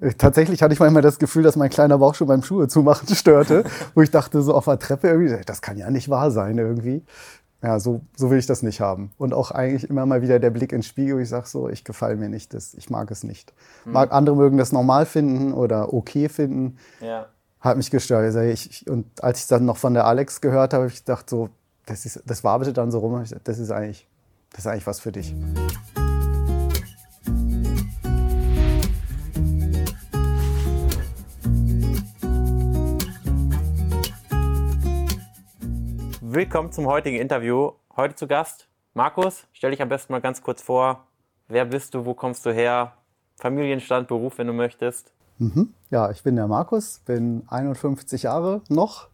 Äh, tatsächlich hatte ich manchmal das Gefühl, dass mein kleiner Bauch schon beim Schuhe zumachen störte, wo ich dachte, so auf der Treppe irgendwie, das kann ja nicht wahr sein irgendwie. Ja, so, so will ich das nicht haben. Und auch eigentlich immer mal wieder der Blick ins Spiegel, wo ich sage so, ich gefalle mir nicht, das, ich mag es nicht. Mhm. Mag andere mögen das normal finden oder okay finden. Ja. Hat mich gestört. Ich, ich, und als ich dann noch von der Alex gehört habe, habe ich gedacht so, das, ist, das waberte dann so rum, das ist eigentlich, das ist eigentlich was für dich. Willkommen zum heutigen Interview. Heute zu Gast Markus. Stell dich am besten mal ganz kurz vor. Wer bist du? Wo kommst du her? Familienstand, Beruf, wenn du möchtest. Mhm. Ja, ich bin der Markus, bin 51 Jahre noch,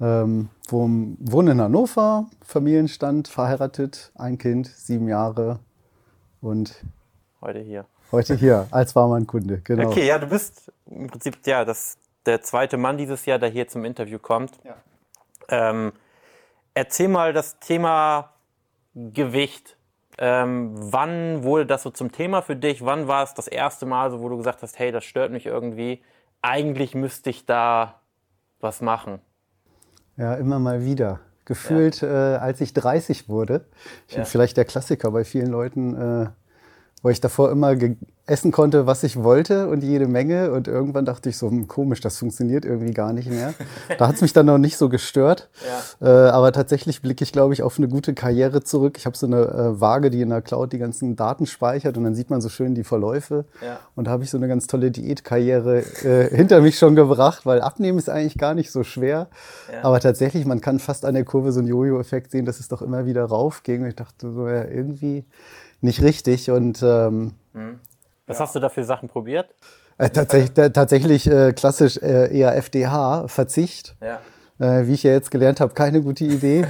ähm, wohne in Hannover, Familienstand, verheiratet, ein Kind, sieben Jahre und heute hier. Heute hier als Barmann-Kunde, genau. Okay, ja, du bist im Prinzip ja das, der zweite Mann dieses Jahr, der hier zum Interview kommt. Ja. Ähm, Erzähl mal das Thema Gewicht. Ähm, wann wurde das so zum Thema für dich? Wann war es das erste Mal, so, wo du gesagt hast, hey, das stört mich irgendwie? Eigentlich müsste ich da was machen. Ja, immer mal wieder. Gefühlt, ja. äh, als ich 30 wurde, ich ja. bin vielleicht der Klassiker bei vielen Leuten, äh, wo ich davor immer essen konnte, was ich wollte und jede Menge. Und irgendwann dachte ich so, hm, komisch, das funktioniert irgendwie gar nicht mehr. Da hat es mich dann noch nicht so gestört. Ja. Äh, aber tatsächlich blicke ich, glaube ich, auf eine gute Karriere zurück. Ich habe so eine äh, Waage, die in der Cloud die ganzen Daten speichert und dann sieht man so schön die Verläufe. Ja. Und da habe ich so eine ganz tolle Diätkarriere äh, hinter mich schon gebracht, weil Abnehmen ist eigentlich gar nicht so schwer. Ja. Aber tatsächlich, man kann fast an der Kurve so einen Jojo-Effekt sehen, dass es doch immer wieder raufging. Und ich dachte so, ja, irgendwie nicht richtig. Und ähm, hm. Was ja. hast du da für Sachen probiert? Äh, tatsächlich, äh, tatsächlich äh, klassisch äh, eher FDH, Verzicht. Ja. Äh, wie ich ja jetzt gelernt habe, keine gute Idee.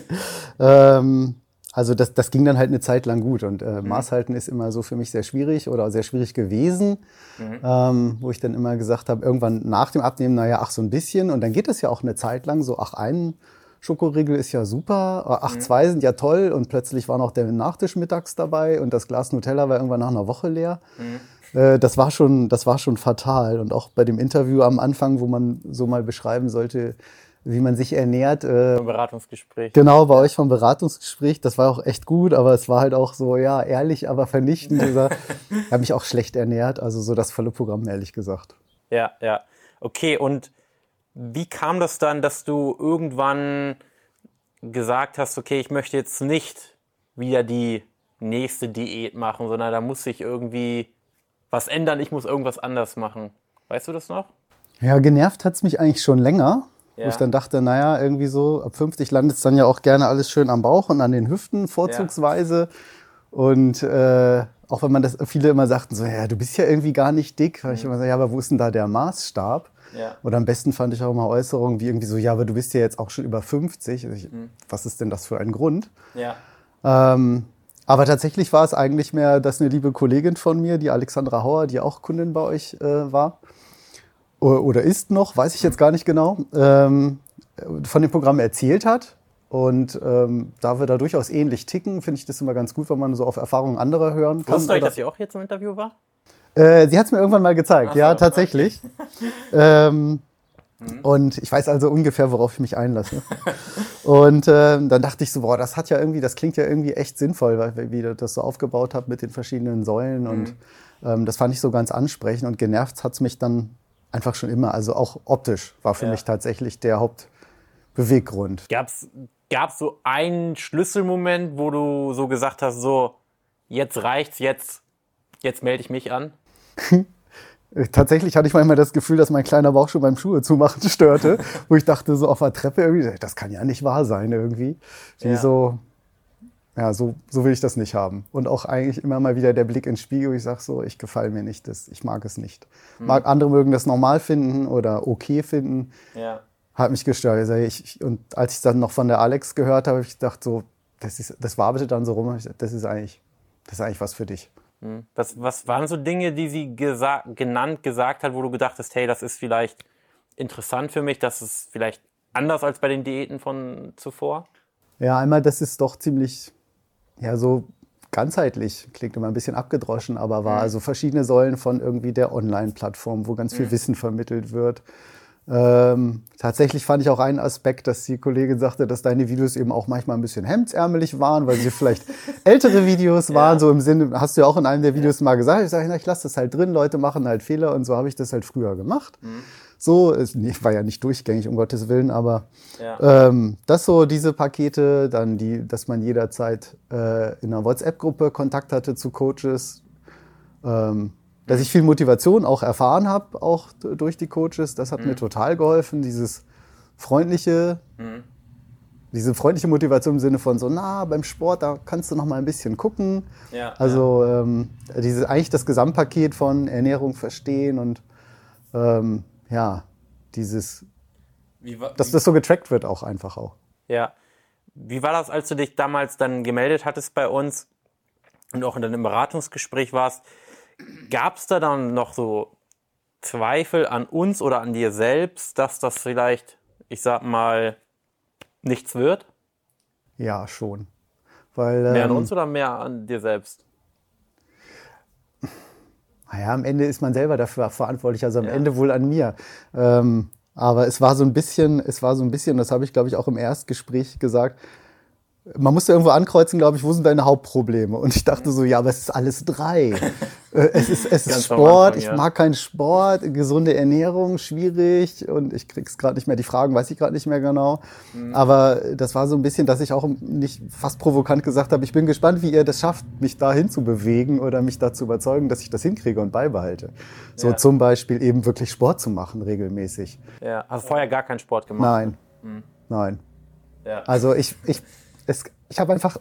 ähm, also das, das ging dann halt eine Zeit lang gut und äh, mhm. Maßhalten ist immer so für mich sehr schwierig oder sehr schwierig gewesen, mhm. ähm, wo ich dann immer gesagt habe, irgendwann nach dem Abnehmen, naja, ach so ein bisschen und dann geht es ja auch eine Zeit lang so, ach einen Schokoriegel ist ja super, ach, mhm. zwei sind ja toll und plötzlich war noch der Nachtisch mittags dabei und das Glas Nutella war irgendwann nach einer Woche leer. Mhm. Äh, das, war schon, das war schon fatal. Und auch bei dem Interview am Anfang, wo man so mal beschreiben sollte, wie man sich ernährt. Äh, vom Beratungsgespräch. Genau, bei euch vom Beratungsgespräch. Das war auch echt gut, aber es war halt auch so, ja, ehrlich, aber vernichtend. ich habe mich auch schlecht ernährt, also so das volle Programm, ehrlich gesagt. Ja, ja. Okay, und wie kam das dann, dass du irgendwann gesagt hast, okay, ich möchte jetzt nicht wieder die nächste Diät machen, sondern da muss sich irgendwie was ändern, ich muss irgendwas anders machen. Weißt du das noch? Ja, genervt hat es mich eigentlich schon länger. Ja. Wo ich dann dachte, naja, irgendwie so, ab 50 landet es dann ja auch gerne alles schön am Bauch und an den Hüften vorzugsweise. Ja. Und äh, auch wenn man das, viele immer sagten, so, ja, du bist ja irgendwie gar nicht dick. Mhm. Ich immer so, ja, aber wo ist denn da der Maßstab? Ja. Oder am besten fand ich auch mal Äußerungen wie irgendwie so, ja, aber du bist ja jetzt auch schon über 50. Ich, mhm. Was ist denn das für ein Grund? Ja. Ähm, aber tatsächlich war es eigentlich mehr, dass eine liebe Kollegin von mir, die Alexandra Hauer, die auch Kundin bei euch äh, war, oder ist noch, weiß ich jetzt gar nicht genau, ähm, von dem Programm erzählt hat. Und ähm, da wir da durchaus ähnlich ticken, finde ich das immer ganz gut, wenn man so auf Erfahrungen anderer hören kann. Wusstest du, dass sie auch hier zum Interview war? Äh, sie hat es mir irgendwann mal gezeigt, so, ja, tatsächlich. ähm, mhm. Und ich weiß also ungefähr, worauf ich mich einlasse. und äh, dann dachte ich so, boah, das hat ja irgendwie, das klingt ja irgendwie echt sinnvoll, weil wie ihr das so aufgebaut habt mit den verschiedenen Säulen. Mhm. Und ähm, das fand ich so ganz ansprechend und genervt hat es mich dann einfach schon immer. Also auch optisch war für ja. mich tatsächlich der Hauptbeweggrund. Gab's gab's so einen Schlüsselmoment, wo du so gesagt hast, so jetzt reicht's, jetzt jetzt melde ich mich an? Tatsächlich hatte ich manchmal das Gefühl, dass mein kleiner Bauch schon beim Schuhe zumachen störte, wo ich dachte, so auf der Treppe irgendwie, das kann ja nicht wahr sein irgendwie. Wie ja. so, ja, so, so will ich das nicht haben. Und auch eigentlich immer mal wieder der Blick ins Spiegel, wo ich sage so, ich gefalle mir nicht, das, ich mag es nicht. Hm. Mag andere mögen das normal finden oder okay finden. Ja. Hat mich gestört. Ich, ich, und als ich dann noch von der Alex gehört habe, habe ich gedacht so, das, ist, das waberte dann so rum, das ist eigentlich, das ist eigentlich was für dich. Hm. Was, was waren so Dinge, die sie gesa genannt, gesagt hat, wo du gedacht hast, hey, das ist vielleicht interessant für mich, das ist vielleicht anders als bei den Diäten von zuvor? Ja, einmal, das ist doch ziemlich, ja, so ganzheitlich, klingt immer ein bisschen abgedroschen, aber war also verschiedene Säulen von irgendwie der Online-Plattform, wo ganz viel Wissen vermittelt wird. Ähm, tatsächlich fand ich auch einen Aspekt, dass die Kollegin sagte, dass deine Videos eben auch manchmal ein bisschen hemdsärmelig waren, weil sie vielleicht ältere Videos waren, ja. so im Sinne, hast du ja auch in einem der Videos mal gesagt, ich sage, ich lasse das halt drin, Leute machen halt Fehler und so habe ich das halt früher gemacht. Mhm. So, es nee, war ja nicht durchgängig, um Gottes Willen, aber ja. ähm, das so, diese Pakete, dann die, dass man jederzeit äh, in einer WhatsApp-Gruppe Kontakt hatte zu Coaches, ähm, dass ich viel Motivation auch erfahren habe, auch durch die Coaches. Das hat mhm. mir total geholfen, dieses freundliche, mhm. diese freundliche Motivation im Sinne von so, na, beim Sport, da kannst du noch mal ein bisschen gucken. Ja, also ja. Ähm, diese, eigentlich das Gesamtpaket von Ernährung verstehen und ähm, ja, dieses, wie, dass das so getrackt wird auch einfach auch. Ja. Wie war das, als du dich damals dann gemeldet hattest bei uns und auch in deinem Beratungsgespräch warst? Gab es da dann noch so Zweifel an uns oder an dir selbst, dass das vielleicht, ich sag mal, nichts wird? Ja, schon. Weil, mehr ähm, an uns oder mehr an dir selbst? Naja, am Ende ist man selber dafür verantwortlich, also am ja. Ende wohl an mir. Ähm, aber es war so ein bisschen, es war so ein bisschen, das habe ich glaube ich auch im Erstgespräch gesagt, man musste irgendwo ankreuzen, glaube ich, wo sind deine Hauptprobleme? Und ich dachte so, ja, aber es ist alles drei. Äh, es ist, es ist Sport, Anfang, ja. ich mag keinen Sport, gesunde Ernährung, schwierig und ich krieg's gerade nicht mehr, die Fragen weiß ich gerade nicht mehr genau. Mhm. Aber das war so ein bisschen, dass ich auch nicht fast provokant gesagt habe, ich bin gespannt, wie ihr das schafft, mich dahin zu bewegen oder mich dazu überzeugen, dass ich das hinkriege und beibehalte. So ja. zum Beispiel eben wirklich Sport zu machen regelmäßig. Ja, also vorher gar keinen Sport gemacht? Nein, mhm. nein. Ja. Also ich, ich es, ich habe einfach,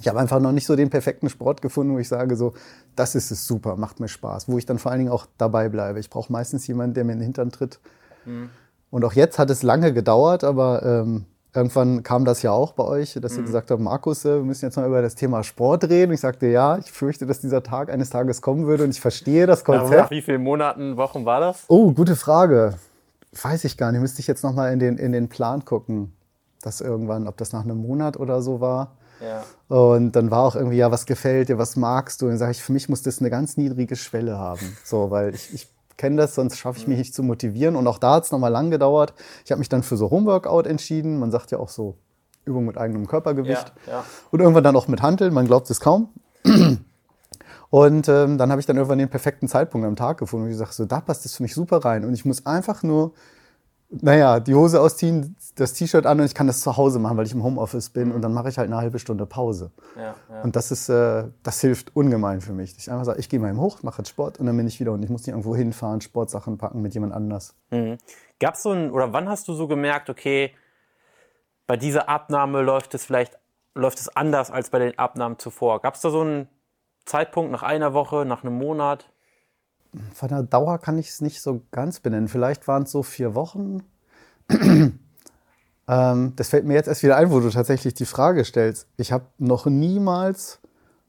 ich habe einfach noch nicht so den perfekten Sport gefunden, wo ich sage so, das ist es super, macht mir Spaß, wo ich dann vor allen Dingen auch dabei bleibe. Ich brauche meistens jemanden, der mir in den Hintern tritt. Mhm. Und auch jetzt hat es lange gedauert, aber ähm, irgendwann kam das ja auch bei euch, dass mhm. ihr gesagt habt, Markus, äh, wir müssen jetzt mal über das Thema Sport reden. Ich sagte, ja, ich fürchte, dass dieser Tag eines Tages kommen würde und ich verstehe das Konzept. Nach wie vielen Monaten, Wochen war das? Oh, gute Frage. Weiß ich gar nicht. Müsste ich jetzt noch mal in den, in den Plan gucken das irgendwann, ob das nach einem Monat oder so war. Ja. Und dann war auch irgendwie, ja, was gefällt dir, was magst du? Und dann sage ich, für mich muss das eine ganz niedrige Schwelle haben. So, weil ich, ich kenne das, sonst schaffe ich mich nicht zu motivieren. Und auch da hat es nochmal lang gedauert. Ich habe mich dann für so Homeworkout entschieden. Man sagt ja auch so Übung mit eigenem Körpergewicht. Ja, ja. Und irgendwann dann auch mit Handeln, man glaubt es kaum. Und ähm, dann habe ich dann irgendwann den perfekten Zeitpunkt am Tag gefunden. Und ich sage, so, da passt das für mich super rein. Und ich muss einfach nur naja, die Hose ausziehen, das T-Shirt an und ich kann das zu Hause machen, weil ich im Homeoffice bin und dann mache ich halt eine halbe Stunde Pause. Ja, ja. Und das ist, äh, das hilft ungemein für mich. Ich einfach sage, ich gehe mal hoch, mache jetzt Sport und dann bin ich wieder und ich muss nicht irgendwo hinfahren, Sportsachen packen mit jemand anders. Mhm. Gab's so ein, oder wann hast du so gemerkt, okay, bei dieser Abnahme läuft es vielleicht, läuft es anders als bei den Abnahmen zuvor? Gab es da so einen Zeitpunkt nach einer Woche, nach einem Monat? Von der Dauer kann ich es nicht so ganz benennen. Vielleicht waren es so vier Wochen. ähm, das fällt mir jetzt erst wieder ein, wo du tatsächlich die Frage stellst. Ich habe noch niemals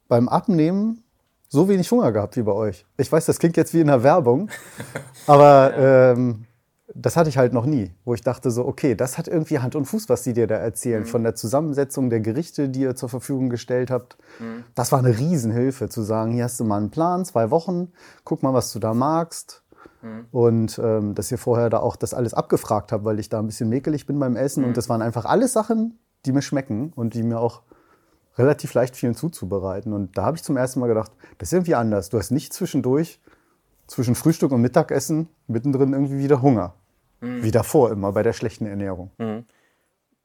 beim Abnehmen so wenig Hunger gehabt wie bei euch. Ich weiß, das klingt jetzt wie in der Werbung, aber ähm, das hatte ich halt noch nie, wo ich dachte so, okay, das hat irgendwie Hand und Fuß, was die dir da erzählen, mhm. von der Zusammensetzung der Gerichte, die ihr zur Verfügung gestellt habt. Mhm. Das war eine Riesenhilfe, zu sagen, hier hast du mal einen Plan, zwei Wochen, guck mal, was du da magst. Mhm. Und ähm, dass ihr vorher da auch das alles abgefragt habt, weil ich da ein bisschen mäkelig bin beim Essen. Und mhm. das waren einfach alles Sachen, die mir schmecken und die mir auch relativ leicht vielen zuzubereiten. Und da habe ich zum ersten Mal gedacht, das ist irgendwie anders. Du hast nicht zwischendurch zwischen Frühstück und Mittagessen mittendrin irgendwie wieder Hunger. Mhm. Wie davor immer bei der schlechten Ernährung. Mhm.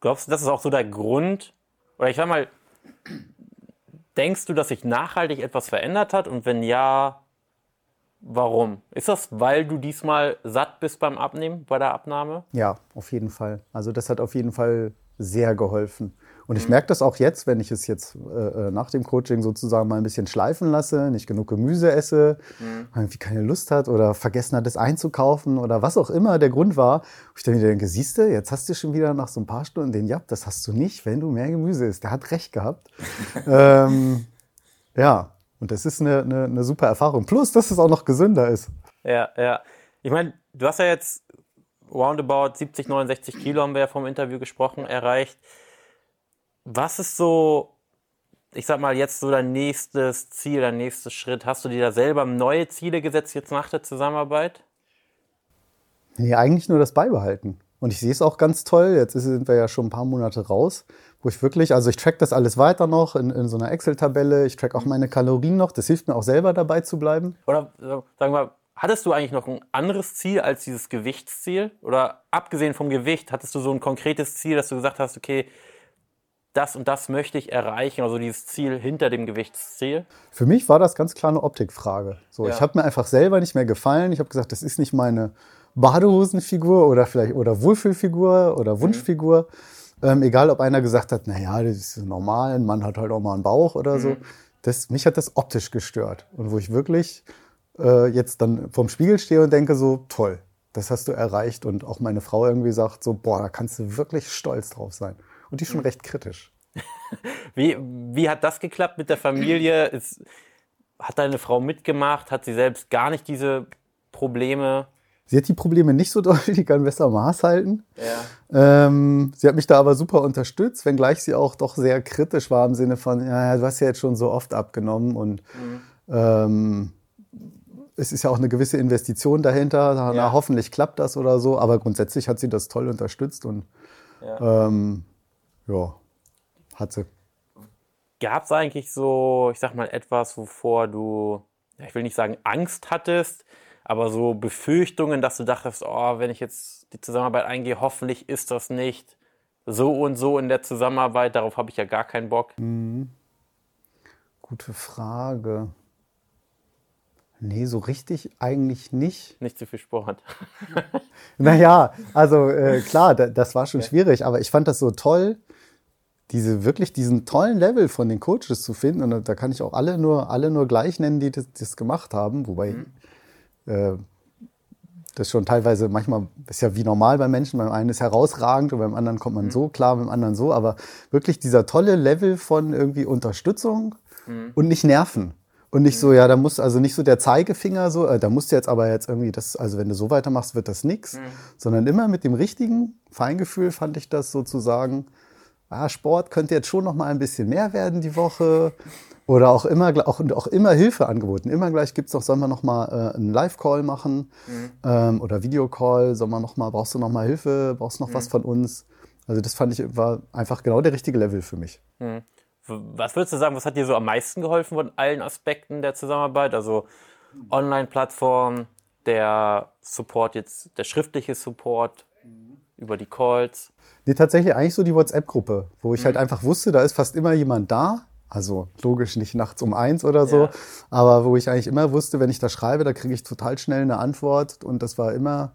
Glaubst du, das ist auch so der Grund? Oder ich sag mal, denkst du, dass sich nachhaltig etwas verändert hat? Und wenn ja, warum? Ist das, weil du diesmal satt bist beim Abnehmen, bei der Abnahme? Ja, auf jeden Fall. Also das hat auf jeden Fall sehr geholfen. Und ich mhm. merke das auch jetzt, wenn ich es jetzt äh, äh, nach dem Coaching sozusagen mal ein bisschen schleifen lasse, nicht genug Gemüse esse, mhm. irgendwie keine Lust hat oder vergessen hat, es einzukaufen oder was auch immer der Grund war. Wo ich dann wieder denke, siehst du, jetzt hast du schon wieder nach so ein paar Stunden den, ja, das hast du nicht, wenn du mehr Gemüse isst. Der hat recht gehabt. ähm, ja, und das ist eine, eine, eine super Erfahrung. Plus, dass es auch noch gesünder ist. Ja, ja. Ich meine, du hast ja jetzt roundabout 70, 69 Kilo, haben wir ja vom Interview gesprochen, erreicht. Was ist so ich sag mal, jetzt so dein nächstes Ziel, dein nächster Schritt? Hast du dir da selber neue Ziele gesetzt jetzt nach der Zusammenarbeit? Nee, eigentlich nur das Beibehalten. Und ich sehe es auch ganz toll. Jetzt sind wir ja schon ein paar Monate raus, wo ich wirklich, also ich track das alles weiter noch in, in so einer Excel-Tabelle. Ich track auch meine Kalorien noch. Das hilft mir auch selber dabei zu bleiben. Oder sagen wir mal, hattest du eigentlich noch ein anderes Ziel als dieses Gewichtsziel? Oder abgesehen vom Gewicht, hattest du so ein konkretes Ziel, dass du gesagt hast, okay, das und das möchte ich erreichen, also dieses Ziel hinter dem Gewichtsziel? Für mich war das ganz klar eine Optikfrage. So, ja. ich habe mir einfach selber nicht mehr gefallen. Ich habe gesagt, das ist nicht meine Badehosenfigur oder vielleicht oder Wohlfühlfigur oder Wunschfigur. Mhm. Ähm, egal, ob einer gesagt hat, naja, das ist normal, ein Mann hat halt auch mal einen Bauch oder so. Mhm. Das, mich hat das optisch gestört. Und wo ich wirklich äh, jetzt dann vorm Spiegel stehe und denke so, toll, das hast du erreicht. Und auch meine Frau irgendwie sagt so, boah, da kannst du wirklich stolz drauf sein. Und die ist schon mhm. recht kritisch. wie, wie hat das geklappt mit der Familie? Ist, hat deine Frau mitgemacht? Hat sie selbst gar nicht diese Probleme? Sie hat die Probleme nicht so doll, die kann besser Maß halten. Ja. Ähm, sie hat mich da aber super unterstützt, wenngleich sie auch doch sehr kritisch war im Sinne von, ja, du hast ja jetzt schon so oft abgenommen und mhm. ähm, es ist ja auch eine gewisse Investition dahinter. Na, ja. hoffentlich klappt das oder so, aber grundsätzlich hat sie das toll unterstützt und ja, ähm, ja hat sie. Gab es eigentlich so, ich sag mal, etwas, wovor du, ich will nicht sagen Angst hattest, aber so Befürchtungen, dass du dachtest, oh, wenn ich jetzt die Zusammenarbeit eingehe, hoffentlich ist das nicht so und so in der Zusammenarbeit, darauf habe ich ja gar keinen Bock. Mhm. Gute Frage. Nee, so richtig eigentlich nicht. Nicht zu viel Sport. naja, also äh, klar, das war schon schwierig, aber ich fand das so toll, diese wirklich diesen tollen Level von den Coaches zu finden. Und da kann ich auch alle nur, alle nur gleich nennen, die das, das gemacht haben, wobei mhm. Äh, das schon teilweise manchmal ist ja wie normal bei Menschen. Beim einen ist herausragend und beim anderen kommt man mhm. so klar, beim anderen so. Aber wirklich dieser tolle Level von irgendwie Unterstützung mhm. und nicht nerven. Und nicht mhm. so, ja, da muss also nicht so der Zeigefinger so, äh, da musst du jetzt aber jetzt irgendwie das, also wenn du so weitermachst, wird das nix, mhm. sondern immer mit dem richtigen Feingefühl fand ich das sozusagen, ah, Sport könnte jetzt schon noch mal ein bisschen mehr werden die Woche oder auch immer, auch, auch immer Hilfe angeboten. Immer gleich gibt es doch, sollen wir noch mal äh, einen Live-Call machen mhm. ähm, oder Videocall, sollen wir noch mal, brauchst du noch mal Hilfe, brauchst du noch mhm. was von uns? Also das fand ich, war einfach genau der richtige Level für mich. Mhm. Was würdest du sagen, was hat dir so am meisten geholfen von allen Aspekten der Zusammenarbeit? Also Online-Plattform, der Support jetzt, der schriftliche Support über die Calls? Nee, tatsächlich eigentlich so die WhatsApp-Gruppe, wo ich halt mhm. halt einfach wusste, da ist fast immer jemand da, also logisch nicht nachts um eins oder so, ja. aber wo ich eigentlich immer wusste, wenn ich da schreibe, da kriege ich total schnell eine Antwort und das war immer,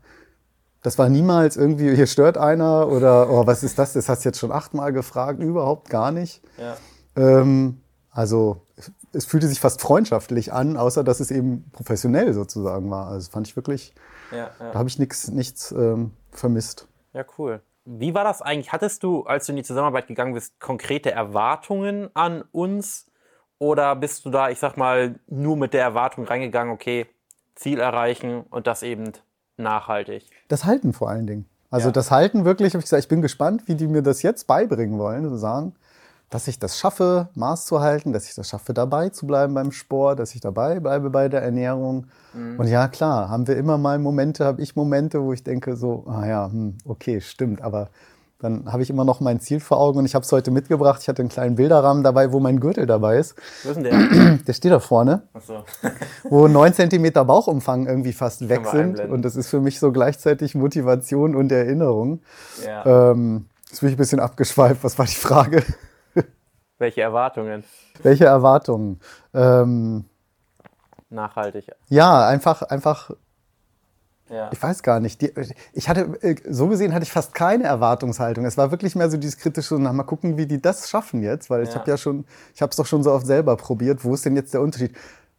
das war niemals irgendwie, hier stört einer oder oh, was ist das? Das hast du jetzt schon achtmal gefragt, überhaupt gar nicht. Ja. Ähm, also es fühlte sich fast freundschaftlich an, außer dass es eben professionell sozusagen war. Also fand ich wirklich, ja, ja. da habe ich nix, nichts ähm, vermisst. Ja, cool. Wie war das eigentlich? Hattest du, als du in die Zusammenarbeit gegangen bist, konkrete Erwartungen an uns? Oder bist du da, ich sag mal, nur mit der Erwartung reingegangen, okay, Ziel erreichen und das eben nachhaltig? Das Halten vor allen Dingen. Also ja. das Halten wirklich, habe ich gesagt, ich bin gespannt, wie die mir das jetzt beibringen wollen, sozusagen dass ich das schaffe, Maß zu halten, dass ich das schaffe, dabei zu bleiben beim Sport, dass ich dabei bleibe bei der Ernährung. Mhm. Und ja, klar, haben wir immer mal Momente, habe ich Momente, wo ich denke so, ah ja, hm, okay, stimmt, aber dann habe ich immer noch mein Ziel vor Augen und ich habe es heute mitgebracht. Ich hatte einen kleinen Bilderrahmen dabei, wo mein Gürtel dabei ist. Wo ist denn der? Der steht da vorne. Ach so. wo neun Zentimeter Bauchumfang irgendwie fast weg sind. Und das ist für mich so gleichzeitig Motivation und Erinnerung. Ja. Ähm, jetzt bin ich ein bisschen abgeschweift. Was war die Frage? Welche Erwartungen? Welche Erwartungen? Ähm, Nachhaltig. Ja, einfach, einfach. Ja. Ich weiß gar nicht. Die, ich hatte, äh, so gesehen hatte ich fast keine Erwartungshaltung. Es war wirklich mehr so dieses kritische, na, mal gucken, wie die das schaffen jetzt, weil ja. ich habe ja schon, ich habe es doch schon so oft selber probiert. Wo ist denn jetzt der Unterschied?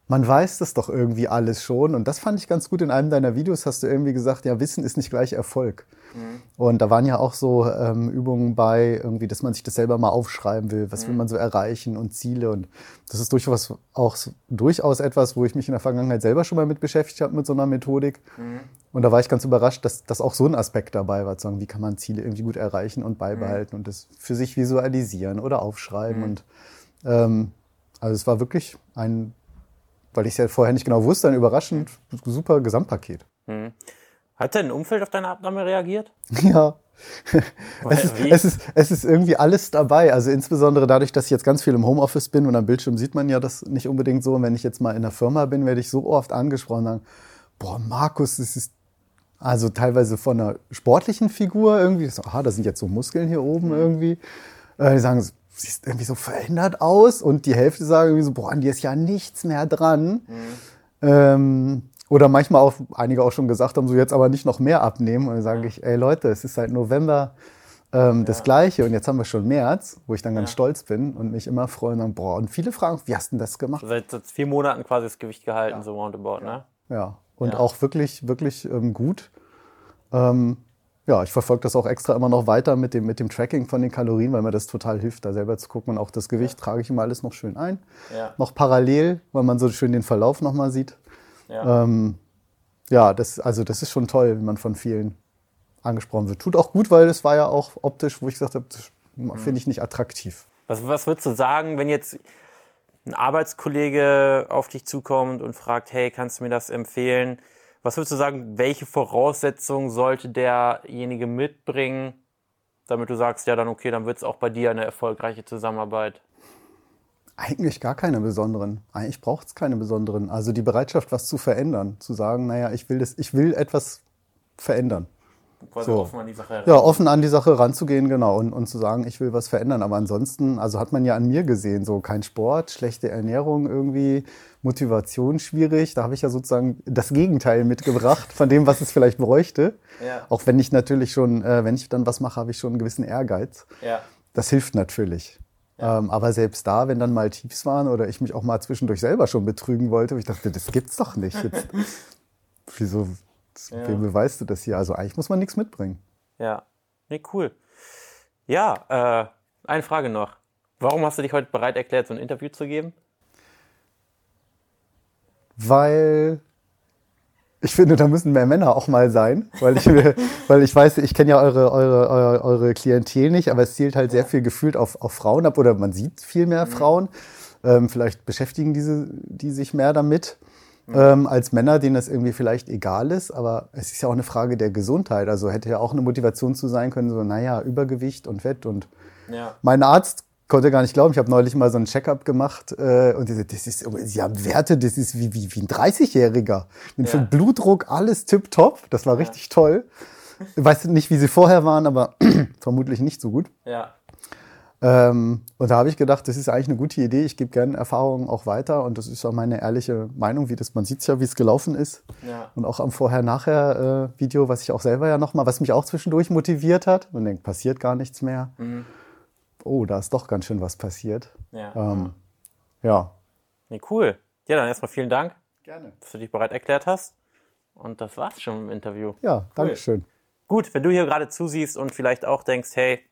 man weiß das doch irgendwie alles schon. Und das fand ich ganz gut. In einem deiner Videos hast du irgendwie gesagt, ja, Wissen ist nicht gleich Erfolg. Mhm. Und da waren ja auch so ähm, Übungen bei, irgendwie, dass man sich das selber mal aufschreiben will. Was mhm. will man so erreichen und Ziele? Und das ist durchaus auch durchaus etwas, wo ich mich in der Vergangenheit selber schon mal mit beschäftigt habe, mit so einer Methodik. Mhm. Und da war ich ganz überrascht, dass, dass auch so ein Aspekt dabei war, zu sagen, wie kann man Ziele irgendwie gut erreichen und beibehalten mhm. und das für sich visualisieren oder aufschreiben. Mhm. Und Ähm, also es war wirklich ein, weil ich es ja vorher nicht genau wusste, ein überraschend super Gesamtpaket. Mhm. Hat dein Umfeld auf deine Abnahme reagiert? Ja. es, ist, es, ist, es ist irgendwie alles dabei. Also insbesondere dadurch, dass ich jetzt ganz viel im Homeoffice bin und am Bildschirm sieht man ja das nicht unbedingt so. Und wenn ich jetzt mal in der Firma bin, werde ich so oft angesprochen und sagen, boah, Markus, das ist also teilweise von einer sportlichen Figur irgendwie, so, aha, da sind jetzt so Muskeln hier oben irgendwie. Äh, die sagen, siehst irgendwie so verändert aus und die Hälfte sagen irgendwie so, boah, an dir ist ja nichts mehr dran. Mhm. Ähm, oder manchmal auch einige auch schon gesagt haben, so jetzt aber nicht noch mehr abnehmen. Und dann sage ich, ey Leute, es ist seit November ähm, ja. das Gleiche und jetzt haben wir schon März, wo ich dann ganz ja. stolz bin und mich immer freue und dann, boah, und viele fragen, wie hast du denn das gemacht? Seit, seit vier Monaten quasi das Gewicht gehalten, ja. so roundabout, ne? Ja, und auch wirklich, wirklich ähm, gut. Ähm, ja, ich verfolge das auch extra immer noch weiter mit dem, mit dem Tracking von den Kalorien, weil mir das total hilft, da selber zu gucken. Und auch das Gewicht ja. trage ich immer alles noch schön ein. Ja. Noch parallel, weil man so schön den Verlauf nochmal sieht. Ja, ähm, ja das, also das ist schon toll, wenn man von vielen angesprochen wird. Tut auch gut, weil es war ja auch optisch, wo ich gesagt habe, das finde ich nicht attraktiv. Was, was würdest du sagen, wenn jetzt ein Arbeitskollege auf dich zukommt und fragt, hey, kannst du mir das empfehlen? Was würdest du sagen, welche Voraussetzungen sollte derjenige mitbringen, damit du sagst, ja, dann okay, dann wird es auch bei dir eine erfolgreiche Zusammenarbeit? Eigentlich gar keine besonderen. Eigentlich braucht es keine besonderen. Also die Bereitschaft, was zu verändern, zu sagen, naja, ich will das, ich will etwas verändern quasi so. offen an die Sache Ja, offen an die Sache ranzugehen, genau. Und, und zu sagen, ich will was verändern. Aber ansonsten, also hat man ja an mir gesehen, so kein Sport, schlechte Ernährung irgendwie, Motivation schwierig. Da habe ich ja sozusagen das Gegenteil mitgebracht von dem, was es vielleicht bräuchte. Ja. Auch wenn ich natürlich schon, äh, wenn ich dann was mache, habe ich schon einen gewissen Ehrgeiz. Ja. Das hilft natürlich. Ja. Ähm, aber selbst da, wenn dann mal Tiefs waren oder ich mich auch mal zwischendurch selber schon betrügen wollte, ich dachte, das gibt's doch nicht. Jetzt, wieso, ja. Wem beweist du das hier? Also eigentlich muss man nichts mitbringen. Ja, nee, cool. Ja, äh, eine Frage noch. Warum hast du dich heute bereit erklärt, so ein Interview zu geben? Weil ich finde, da müssen mehr Männer auch mal sein, weil ich, weil ich weiß, ich kenne ja eure, eure, eure, eure Klientel nicht, aber es zielt halt sehr viel gefühlt auf, auf Frauen ab oder man sieht viel mehr mhm. Frauen. Ähm, vielleicht beschäftigen diese, die sich mehr damit ähm, als Männer, denen das irgendwie vielleicht egal ist. Aber es ist ja auch eine Frage der Gesundheit. Also hätte ja auch eine Motivation zu sein können, so, naja, Übergewicht und Fett. Und ja. mein Arzt konnte gar nicht glauben. Ich habe neulich mal so ein Checkup gemacht äh, und diese, das ist, sie haben Werte, das ist wie, wie, wie ein 30-Jähriger. Mit ja. Blutdruck, alles tipptopp. Das war ja. richtig toll. Ich weiß nicht, wie sie vorher waren, aber vermutlich nicht so gut. Ja. Ähm, und da habe ich gedacht, das ist eigentlich eine gute Idee. Ich gebe gerne Erfahrungen auch weiter und das ist auch meine ehrliche Meinung, wie das, man sieht ja, wie es gelaufen ist. Ja. Und auch am Vorher-Nachher-Video, was ich auch selber ja nochmal, was mich auch zwischendurch motiviert hat. Man denkt, passiert gar nichts mehr. Mhm. Oh, da ist doch ganz schön was passiert. Ja. Ähm, ja. Nee, cool. Ja, dann erstmal vielen Dank. Gerne. Dass du dich bereit erklärt hast. Und das war's schon im Interview. Ja, danke schön. Gut, wenn du hier gerade zusiehst und vielleicht auch denkst, hey,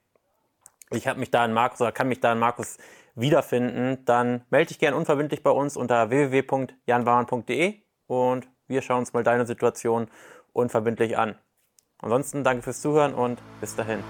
ich habe mich da in Markus oder kann mich da in Markus wiederfinden, dann melde dich gerne unverbindlich bei uns unter www.janbauern.de und wir schauen uns mal deine Situation unverbindlich an. Ansonsten danke fürs Zuhören und bis dahin.